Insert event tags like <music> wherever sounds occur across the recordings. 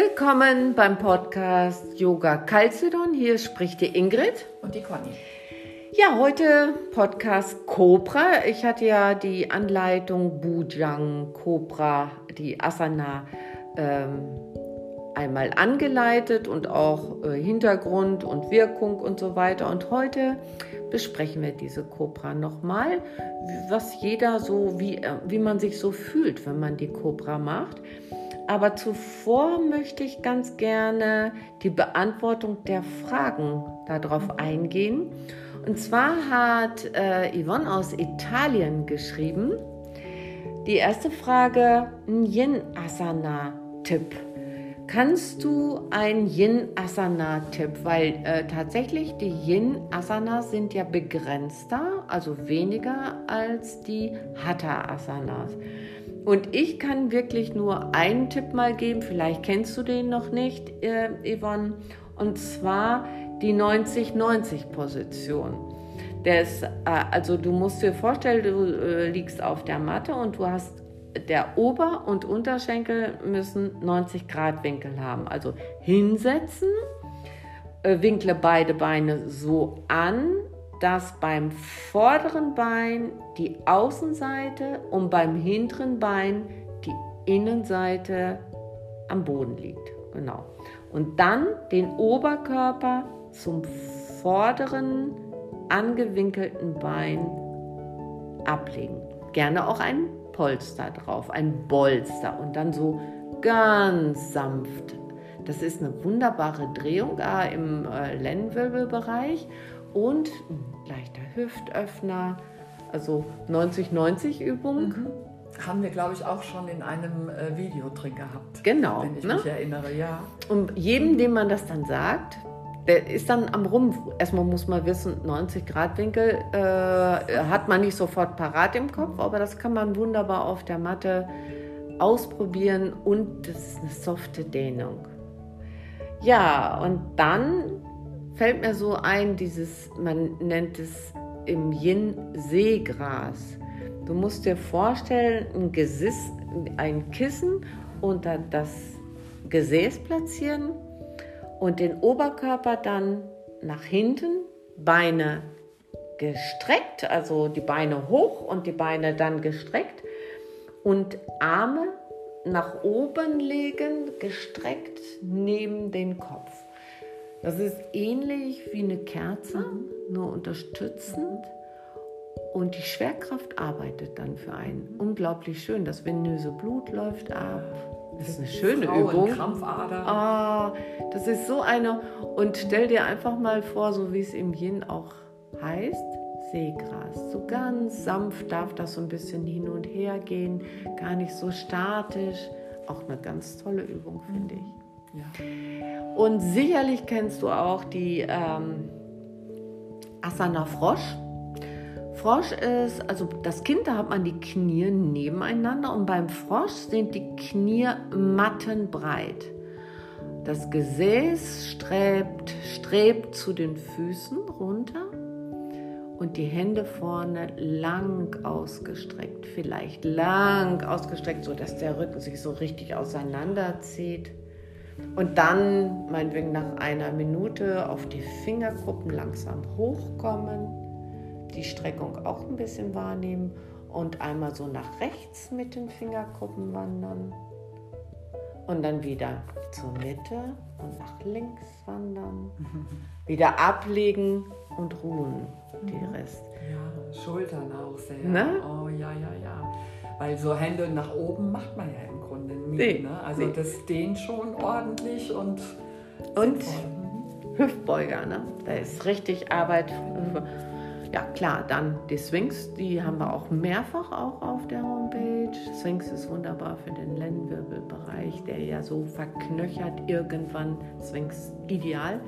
Willkommen beim Podcast Yoga Calcedon. Hier spricht die Ingrid. Und die Conny. Ja, heute Podcast Cobra. Ich hatte ja die Anleitung Bujang Cobra, die Asana, ähm, einmal angeleitet und auch äh, Hintergrund und Wirkung und so weiter. Und heute besprechen wir diese Cobra nochmal, was jeder so, wie, äh, wie man sich so fühlt, wenn man die Cobra macht. Aber zuvor möchte ich ganz gerne die Beantwortung der Fragen darauf eingehen. Und zwar hat äh, Yvonne aus Italien geschrieben, die erste Frage, ein Yin-Asana-Tipp. Kannst du ein Yin-Asana-Tipp? Weil äh, tatsächlich die Yin-Asanas sind ja begrenzter, also weniger als die Hatha-Asanas. Und ich kann wirklich nur einen Tipp mal geben, vielleicht kennst du den noch nicht, äh, Yvonne, und zwar die 90-90-Position. äh, also du musst dir vorstellen, du äh, liegst auf der Matte und du hast der Ober- und Unterschenkel müssen 90 Grad Winkel haben. Also hinsetzen, äh, winkle beide Beine so an, dass beim vorderen Bein die Außenseite und beim hinteren Bein die Innenseite am Boden liegt. Genau. Und dann den Oberkörper zum vorderen angewinkelten Bein ablegen. Gerne auch ein Polster drauf, ein Bolster und dann so ganz sanft. Das ist eine wunderbare Drehung äh, im äh, Lendenwirbelbereich und leichter Hüftöffner, also 90-90 Übung. Mhm. Haben wir, glaube ich, auch schon in einem äh, Video drin gehabt. Genau. Wenn ich ne? mich erinnere, ja. Und jedem, dem man das dann sagt, der ist dann am Rumpf. Erstmal muss man wissen, 90 Grad Winkel äh, hat man nicht sofort parat im Kopf, aber das kann man wunderbar auf der Matte ausprobieren und das ist eine softe Dehnung. Ja, und dann fällt mir so ein, dieses, man nennt es im Yin Seegras. Du musst dir vorstellen, ein, Gesäß, ein Kissen unter das Gesäß platzieren und den Oberkörper dann nach hinten, Beine gestreckt, also die Beine hoch und die Beine dann gestreckt und Arme nach oben legen, gestreckt neben den Kopf. Das ist ähnlich wie eine Kerze, nur unterstützend. Und die Schwerkraft arbeitet dann für einen. Unglaublich schön. Das venöse Blut läuft ab. Das ist eine schöne Frauen, Übung. Krampfader. Ah, das ist so eine. Und stell dir einfach mal vor, so wie es im Yin auch heißt, Seegras. So ganz sanft darf das so ein bisschen hin und her gehen, gar nicht so statisch. Auch eine ganz tolle Übung, finde ich. Ja. Und sicherlich kennst du auch die ähm, Asana Frosch. Frosch ist, also das Kind, da hat man die Knie nebeneinander und beim Frosch sind die Knie mattenbreit. Das Gesäß strebt, strebt zu den Füßen runter und die Hände vorne lang ausgestreckt, vielleicht lang ausgestreckt, sodass der Rücken sich so richtig auseinanderzieht. Und dann, meinetwegen nach einer Minute, auf die Fingerkuppen langsam hochkommen die Streckung auch ein bisschen wahrnehmen und einmal so nach rechts mit den Fingerkuppen wandern und dann wieder zur Mitte und nach links wandern, <laughs> wieder ablegen und ruhen die mhm. Rest. Ja, Schultern auch sehr. Ne? Oh ja, ja, ja. Weil so Hände nach oben macht man ja im Nie. Nee, ne? Also nee. das dehnt schon ordentlich und. Und mhm. Hüftbeuger, ne? Da ist richtig Arbeit. Ja klar, dann die Sphinx, die haben wir auch mehrfach auch auf der Homepage. Sphinx ist wunderbar für den Lendenwirbelbereich, der ja so verknöchert irgendwann. Sphinx ideal.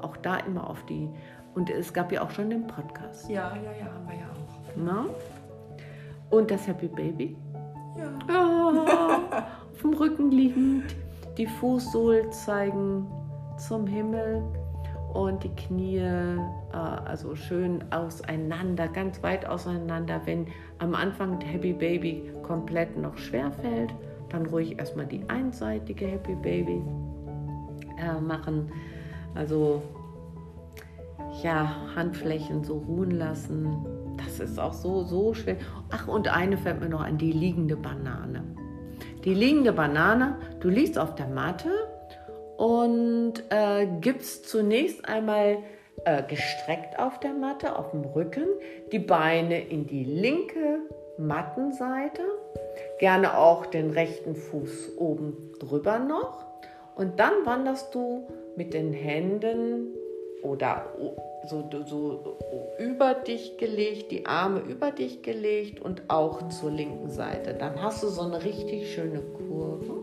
Auch da immer auf die. Und es gab ja auch schon den Podcast. Ja, ja, ja, haben wir ja auch. Na? Und das Happy Baby. Ja. Oh, <laughs> auf dem Rücken liegend, die Fußsohlen zeigen zum Himmel und die Knie äh, also schön auseinander, ganz weit auseinander. Wenn am Anfang Happy Baby komplett noch schwer fällt, dann ruhig erstmal die einseitige Happy Baby äh, machen. Also ja, Handflächen so ruhen lassen. Das ist auch so, so schwer. Ach, und eine fällt mir noch an, die liegende Banane. Die liegende Banane, du liegst auf der Matte und äh, gibst zunächst einmal äh, gestreckt auf der Matte, auf dem Rücken, die Beine in die linke Mattenseite, gerne auch den rechten Fuß oben drüber noch und dann wanderst du mit den Händen oder so, so über dich gelegt, die Arme über dich gelegt und auch zur linken Seite. Dann hast du so eine richtig schöne Kurve,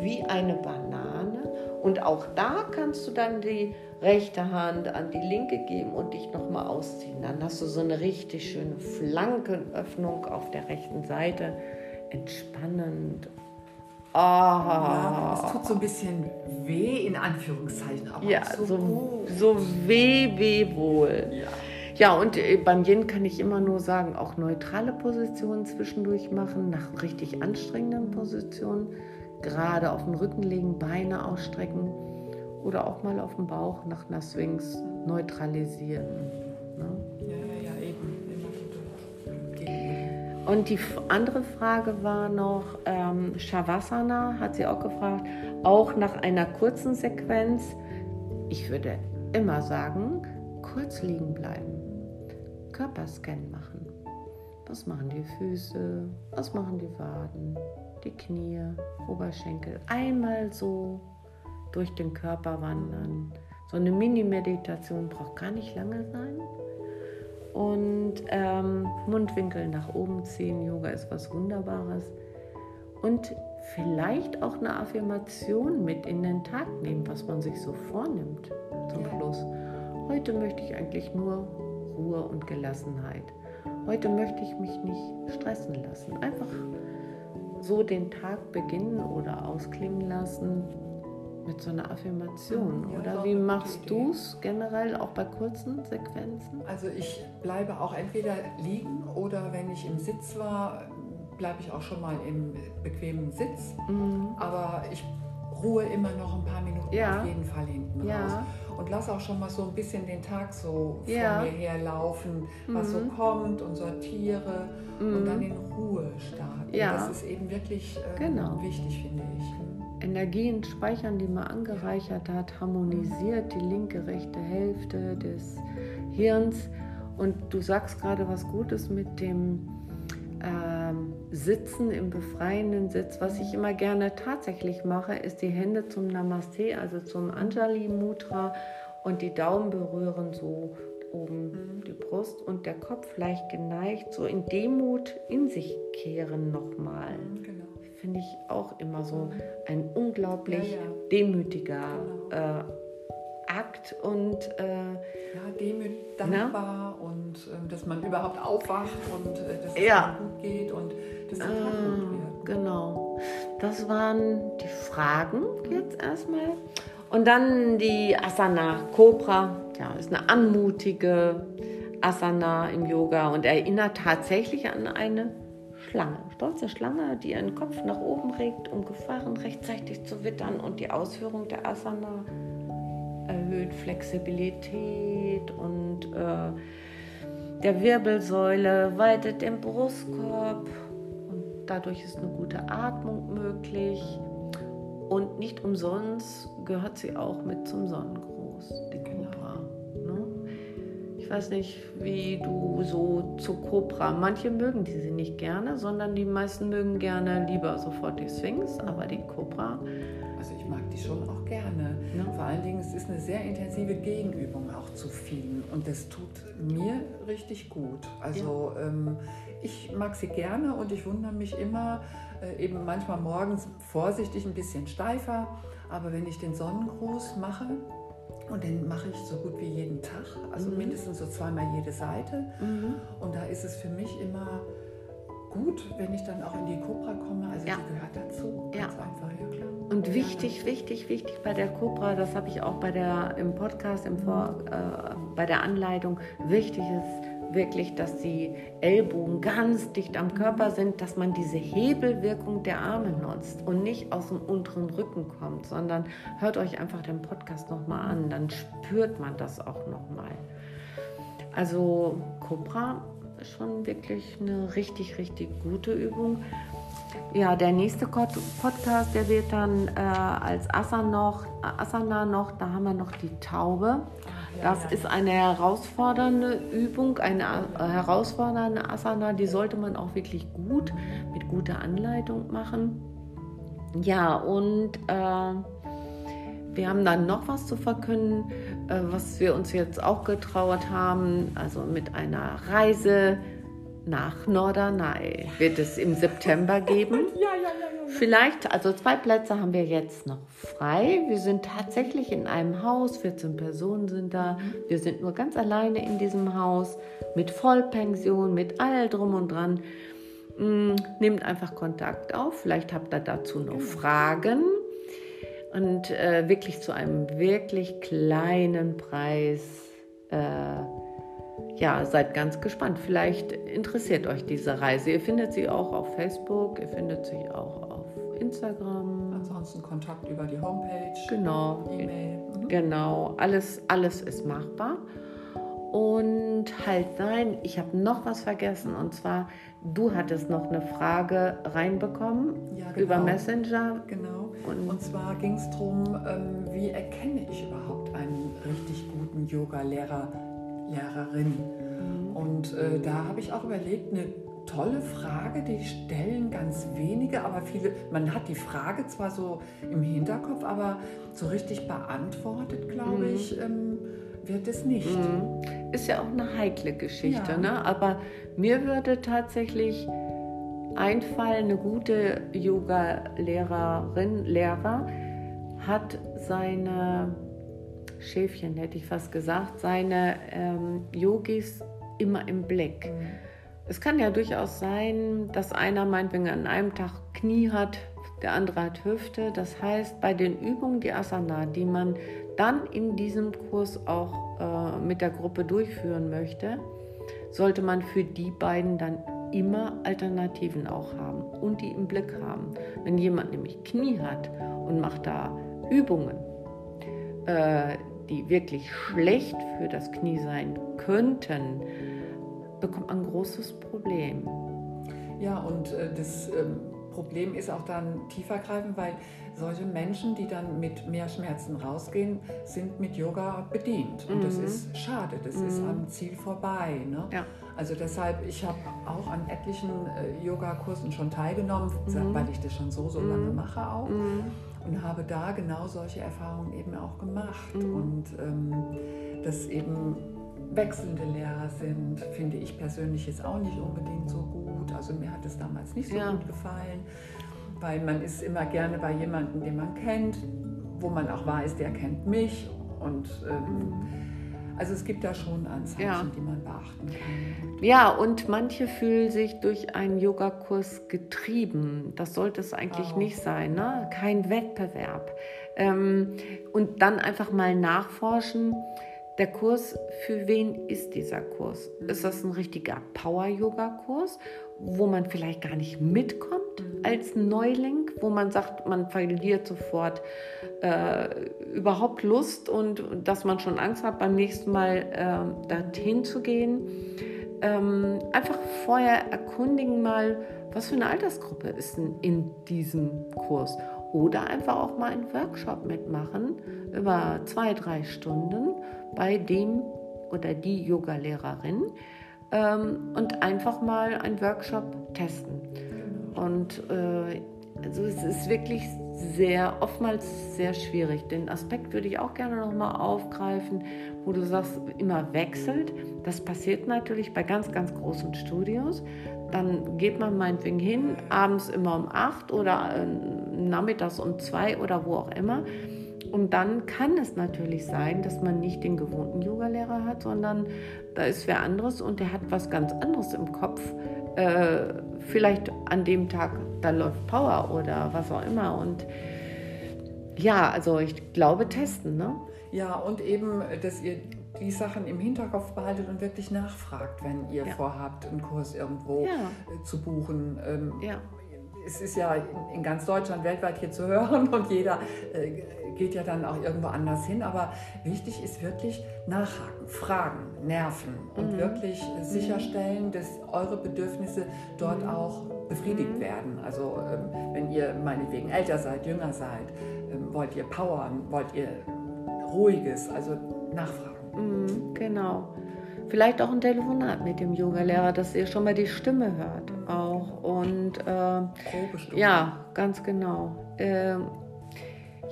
wie eine Banane. Und auch da kannst du dann die rechte Hand an die linke geben und dich nochmal ausziehen. Dann hast du so eine richtig schöne Flankenöffnung auf der rechten Seite. Entspannend Ah. Ja, es tut so ein bisschen weh, in Anführungszeichen, aber ja, so, so, so weh, weh wohl. Ja. Ja, und äh, beim Yin kann ich immer nur sagen, auch neutrale Positionen zwischendurch machen, nach richtig anstrengenden Positionen. Gerade auf den Rücken legen, Beine ausstrecken oder auch mal auf den Bauch nach einer Swings neutralisieren. Und die andere Frage war noch, ähm, Shavasana hat sie auch gefragt, auch nach einer kurzen Sequenz. Ich würde immer sagen, kurz liegen bleiben, Körperscan machen. Was machen die Füße? Was machen die Waden? Die Knie, Oberschenkel? Einmal so durch den Körper wandern. So eine Mini-Meditation braucht gar nicht lange sein und ähm, Mundwinkel nach oben ziehen. Yoga ist was Wunderbares. Und vielleicht auch eine Affirmation mit in den Tag nehmen, was man sich so vornimmt zum Schluss. Heute möchte ich eigentlich nur Ruhe und Gelassenheit. Heute möchte ich mich nicht stressen lassen. Einfach so den Tag beginnen oder ausklingen lassen mit so einer Affirmation, ja, oder? Wie machst du es generell auch bei kurzen Sequenzen? Also ich bleibe auch entweder liegen oder wenn ich im Sitz war, bleibe ich auch schon mal im bequemen Sitz. Mhm. Aber ich ruhe immer noch ein paar Minuten ja. auf jeden Fall hinten ja. raus. Und lasse auch schon mal so ein bisschen den Tag so ja. vor mir herlaufen, was mhm. so kommt und sortiere mhm. und dann in Ruhe starten. Ja. Das ist eben wirklich ähm, genau. wichtig, finde ich. Energien speichern, die man angereichert hat, harmonisiert die linke, rechte Hälfte des Hirns. Und du sagst gerade was Gutes mit dem ähm, Sitzen im befreienden Sitz. Was ich immer gerne tatsächlich mache, ist die Hände zum Namaste, also zum Anjali Mudra und die Daumen berühren so oben mhm. die Brust und der Kopf leicht geneigt, so in Demut in sich kehren nochmal. Genau finde ich auch immer so ein unglaublich ja, ja. demütiger genau. äh, Akt und äh, ja, demütig, dankbar na? und äh, dass man überhaupt aufwacht und äh, dass es ja. gut geht und dass der Tag gut wird. Genau. Das waren die Fragen jetzt erstmal. Und dann die Asana Cobra. Ja, ist eine anmutige Asana im Yoga und erinnert tatsächlich an eine Schlange, stolze Schlange, die ihren Kopf nach oben regt, um Gefahren rechtzeitig zu wittern und die Ausführung der Asana erhöht. Flexibilität und äh, der Wirbelsäule weitet den Brustkorb und dadurch ist eine gute Atmung möglich. Und nicht umsonst gehört sie auch mit zum Sonnengruß. Ich weiß nicht, wie du so zu Cobra. Manche mögen diese nicht gerne, sondern die meisten mögen gerne lieber sofort die Sphinx, aber die Cobra. Also ich mag die schon auch gerne. Ja. Vor allen Dingen, es ist eine sehr intensive Gegenübung auch zu vielen und das tut mir richtig gut. Also ja. ähm, ich mag sie gerne und ich wundere mich immer, äh, eben manchmal morgens vorsichtig ein bisschen steifer, aber wenn ich den Sonnengruß mache, und den mache ich so gut wie jeden Tag, also mhm. mindestens so zweimal jede Seite. Mhm. Und da ist es für mich immer gut, wenn ich dann auch in die Cobra komme. Also ja. die gehört dazu. Ganz ja. einfach, ja klar. Und wichtig, wichtig, wichtig bei der Cobra, das habe ich auch bei der, im Podcast, im Vor, äh, bei der Anleitung, wichtig ist wirklich, dass die Ellbogen ganz dicht am Körper sind, dass man diese Hebelwirkung der Arme nutzt und nicht aus dem unteren Rücken kommt, sondern hört euch einfach den Podcast nochmal an, dann spürt man das auch nochmal. Also Cobra ist schon wirklich eine richtig, richtig gute Übung. Ja, der nächste Podcast, der wird dann äh, als Asana noch, Asana noch, da haben wir noch die Taube. Das ist eine herausfordernde Übung, eine äh, herausfordernde Asana, die sollte man auch wirklich gut mit guter Anleitung machen. Ja, und äh, wir haben dann noch was zu verkünden, äh, was wir uns jetzt auch getraut haben, also mit einer Reise nach Norderney wird es im September geben. <laughs> Ja, ja, ja. Vielleicht, also zwei Plätze haben wir jetzt noch frei. Wir sind tatsächlich in einem Haus, 14 Personen sind da. Wir sind nur ganz alleine in diesem Haus mit Vollpension, mit all drum und dran. Mm, nehmt einfach Kontakt auf. Vielleicht habt ihr dazu noch genau. Fragen. Und äh, wirklich zu einem wirklich kleinen Preis. Äh, ja, seid ganz gespannt. Vielleicht interessiert euch diese Reise. Ihr findet sie auch auf Facebook, ihr findet sie auch auf Instagram. Ansonsten Kontakt über die Homepage. Genau. E-Mail. Mhm. Genau, alles, alles ist machbar. Und halt nein, ich habe noch was vergessen. Und zwar, du hattest noch eine Frage reinbekommen ja, genau. über Messenger. Genau. Und, und zwar ging es darum, ähm, wie erkenne ich überhaupt einen richtig guten Yoga-Lehrer? Lehrerin. Mhm. Und äh, da habe ich auch überlegt, eine tolle Frage, die stellen ganz wenige, aber viele, man hat die Frage zwar so im Hinterkopf, aber so richtig beantwortet, glaube mhm. ich, ähm, wird es nicht. Mhm. Ist ja auch eine heikle Geschichte, ja. ne? aber mir würde tatsächlich einfallen, eine gute Yoga-Lehrerin, Lehrer hat seine Schäfchen, hätte ich fast gesagt, seine ähm, Yogis immer im Blick. Mhm. Es kann ja durchaus sein, dass einer meinetwegen an einem Tag Knie hat, der andere hat Hüfte. Das heißt, bei den Übungen, die Asana, die man dann in diesem Kurs auch äh, mit der Gruppe durchführen möchte, sollte man für die beiden dann immer Alternativen auch haben und die im Blick haben. Wenn jemand nämlich Knie hat und macht da Übungen, äh, die wirklich schlecht für das Knie sein könnten, bekommt man ein großes Problem. Ja, und äh, das ähm, Problem ist auch dann tiefergreifend, weil solche Menschen, die dann mit mehr Schmerzen rausgehen, sind mit Yoga bedient. Und mhm. das ist schade, das mhm. ist am Ziel vorbei. Ne? Ja. Also deshalb, ich habe auch an etlichen äh, Yogakursen schon teilgenommen, mhm. weil ich das schon so, so lange mhm. mache auch. Mhm und habe da genau solche Erfahrungen eben auch gemacht. Mhm. Und ähm, dass eben wechselnde Lehrer sind, finde ich persönlich jetzt auch nicht unbedingt so gut. Also mir hat es damals nicht so ja. gut gefallen, weil man ist immer gerne bei jemandem, den man kennt, wo man auch weiß, der kennt mich und ähm, also es gibt da schon Anzeichen, ja. die man beachten kann. Ja, und manche fühlen sich durch einen Yogakurs getrieben. Das sollte es eigentlich oh. nicht sein, ne? Kein Wettbewerb. Ähm, und dann einfach mal nachforschen, der Kurs, für wen ist dieser Kurs? Ist das ein richtiger Power-Yoga-Kurs, wo man vielleicht gar nicht mitkommt als Neuling, wo man sagt, man verliert sofort äh, überhaupt Lust und dass man schon Angst hat, beim nächsten Mal äh, dorthin zu gehen? Ähm, einfach vorher erkundigen mal, was für eine Altersgruppe ist denn in diesem Kurs? Oder einfach auch mal einen Workshop mitmachen über zwei, drei Stunden bei dem oder die Yoga-Lehrerin ähm, und einfach mal einen Workshop testen. Und äh, also es ist wirklich sehr, oftmals sehr schwierig. Den Aspekt würde ich auch gerne nochmal aufgreifen, wo du sagst, immer wechselt. Das passiert natürlich bei ganz, ganz großen Studios. Dann geht man meinetwegen hin, abends immer um acht oder äh, nachmittags um zwei oder wo auch immer. Und dann kann es natürlich sein, dass man nicht den gewohnten Yogalehrer hat, sondern da ist wer anderes und der hat was ganz anderes im Kopf. Äh, vielleicht an dem Tag, da läuft Power oder was auch immer. Und ja, also ich glaube testen, ne? Ja, und eben, dass ihr die Sachen im Hinterkopf behaltet und wirklich nachfragt, wenn ihr ja. vorhabt, einen Kurs irgendwo ja. Zu buchen. Ähm, ja. Es ist ja in ganz Deutschland, weltweit hier zu hören <laughs> und jeder äh, geht ja dann auch irgendwo anders hin. Aber wichtig ist wirklich nachhaken, fragen, nerven und mhm. wirklich sicherstellen, dass eure Bedürfnisse dort mhm. auch befriedigt mhm. werden. Also ähm, wenn ihr meinetwegen älter seid, jünger seid, ähm, wollt ihr powern, wollt ihr ruhiges, also nachfragen. Mhm, genau. Vielleicht auch ein Telefonat mit dem Yoga-Lehrer, dass ihr schon mal die Stimme hört auch. Und äh, ja, ganz genau. Äh,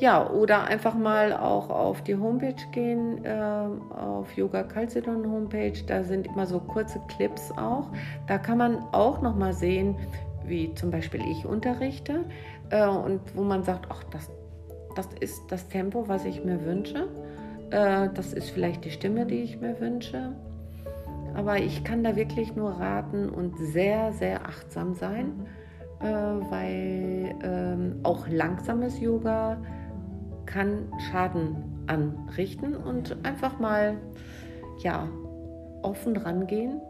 ja, oder einfach mal auch auf die Homepage gehen, äh, auf Yoga Calcedon Homepage. Da sind immer so kurze Clips auch. Da kann man auch noch mal sehen, wie zum Beispiel ich unterrichte äh, und wo man sagt, ach, das, das ist das Tempo, was ich mir wünsche. Äh, das ist vielleicht die Stimme, die ich mir wünsche. Aber ich kann da wirklich nur raten und sehr, sehr achtsam sein, äh, weil ähm, auch langsames Yoga kann Schaden anrichten und einfach mal ja, offen rangehen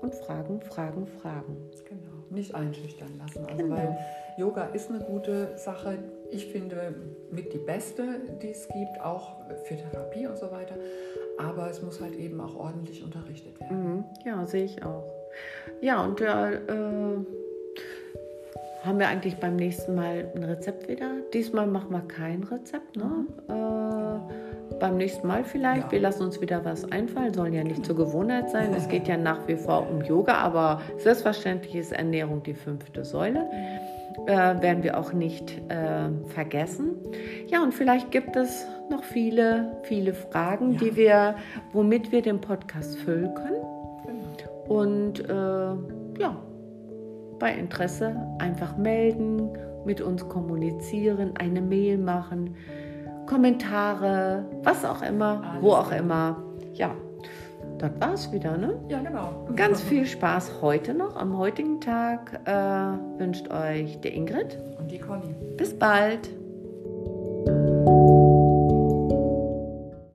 und fragen, fragen, fragen. Genau, nicht einschüchtern lassen. Also genau. weil Yoga ist eine gute Sache. Ich finde mit die beste, die es gibt, auch für Therapie und so weiter. Aber es muss halt eben auch ordentlich unterrichtet werden. Mhm. Ja, sehe ich auch. Ja, und ja, äh, haben wir eigentlich beim nächsten Mal ein Rezept wieder. Diesmal machen wir kein Rezept, ne? Mhm. Äh, beim nächsten Mal vielleicht. Ja. Wir lassen uns wieder was einfallen, sollen ja nicht zur Gewohnheit sein. Es geht ja nach wie vor um Yoga, aber selbstverständlich ist Ernährung die fünfte Säule. Äh, werden wir auch nicht äh, vergessen. Ja, und vielleicht gibt es noch viele, viele Fragen, ja. die wir, womit wir den Podcast füllen können. Genau. Und äh, ja, bei Interesse einfach melden, mit uns kommunizieren, eine Mail machen, Kommentare, was auch immer, Alles wo auch immer. Ja, das war's wieder, ne? Ja, genau. Ganz viel Spaß heute noch, am heutigen Tag. Äh, wünscht euch der Ingrid und die Conny. Bis bald.